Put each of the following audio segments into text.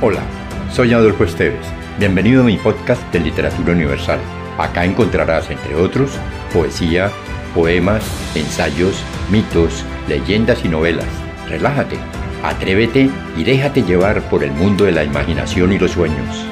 Hola, soy Adolfo Esteves. Bienvenido a mi podcast de Literatura Universal. Acá encontrarás, entre otros, poesía, poemas, ensayos, mitos, leyendas y novelas. Relájate, atrévete y déjate llevar por el mundo de la imaginación y los sueños.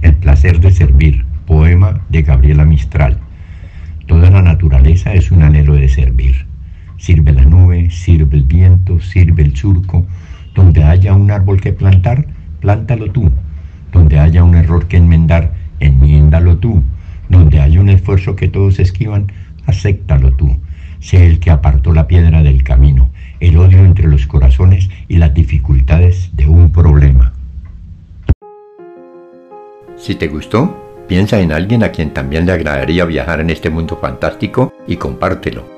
El placer de servir, poema de Gabriela Mistral. Toda la naturaleza es un anhelo de servir. Sirve la nube, sirve el viento, sirve el surco. Donde haya un árbol que plantar, plántalo tú. Donde haya un error que enmendar, enmiéndalo tú. Donde haya un esfuerzo que todos esquivan, acéptalo tú. Sé el que apartó la piedra del camino, el odio entre los corazones y las dificultades de un problema. Si te gustó, piensa en alguien a quien también le agradaría viajar en este mundo fantástico y compártelo.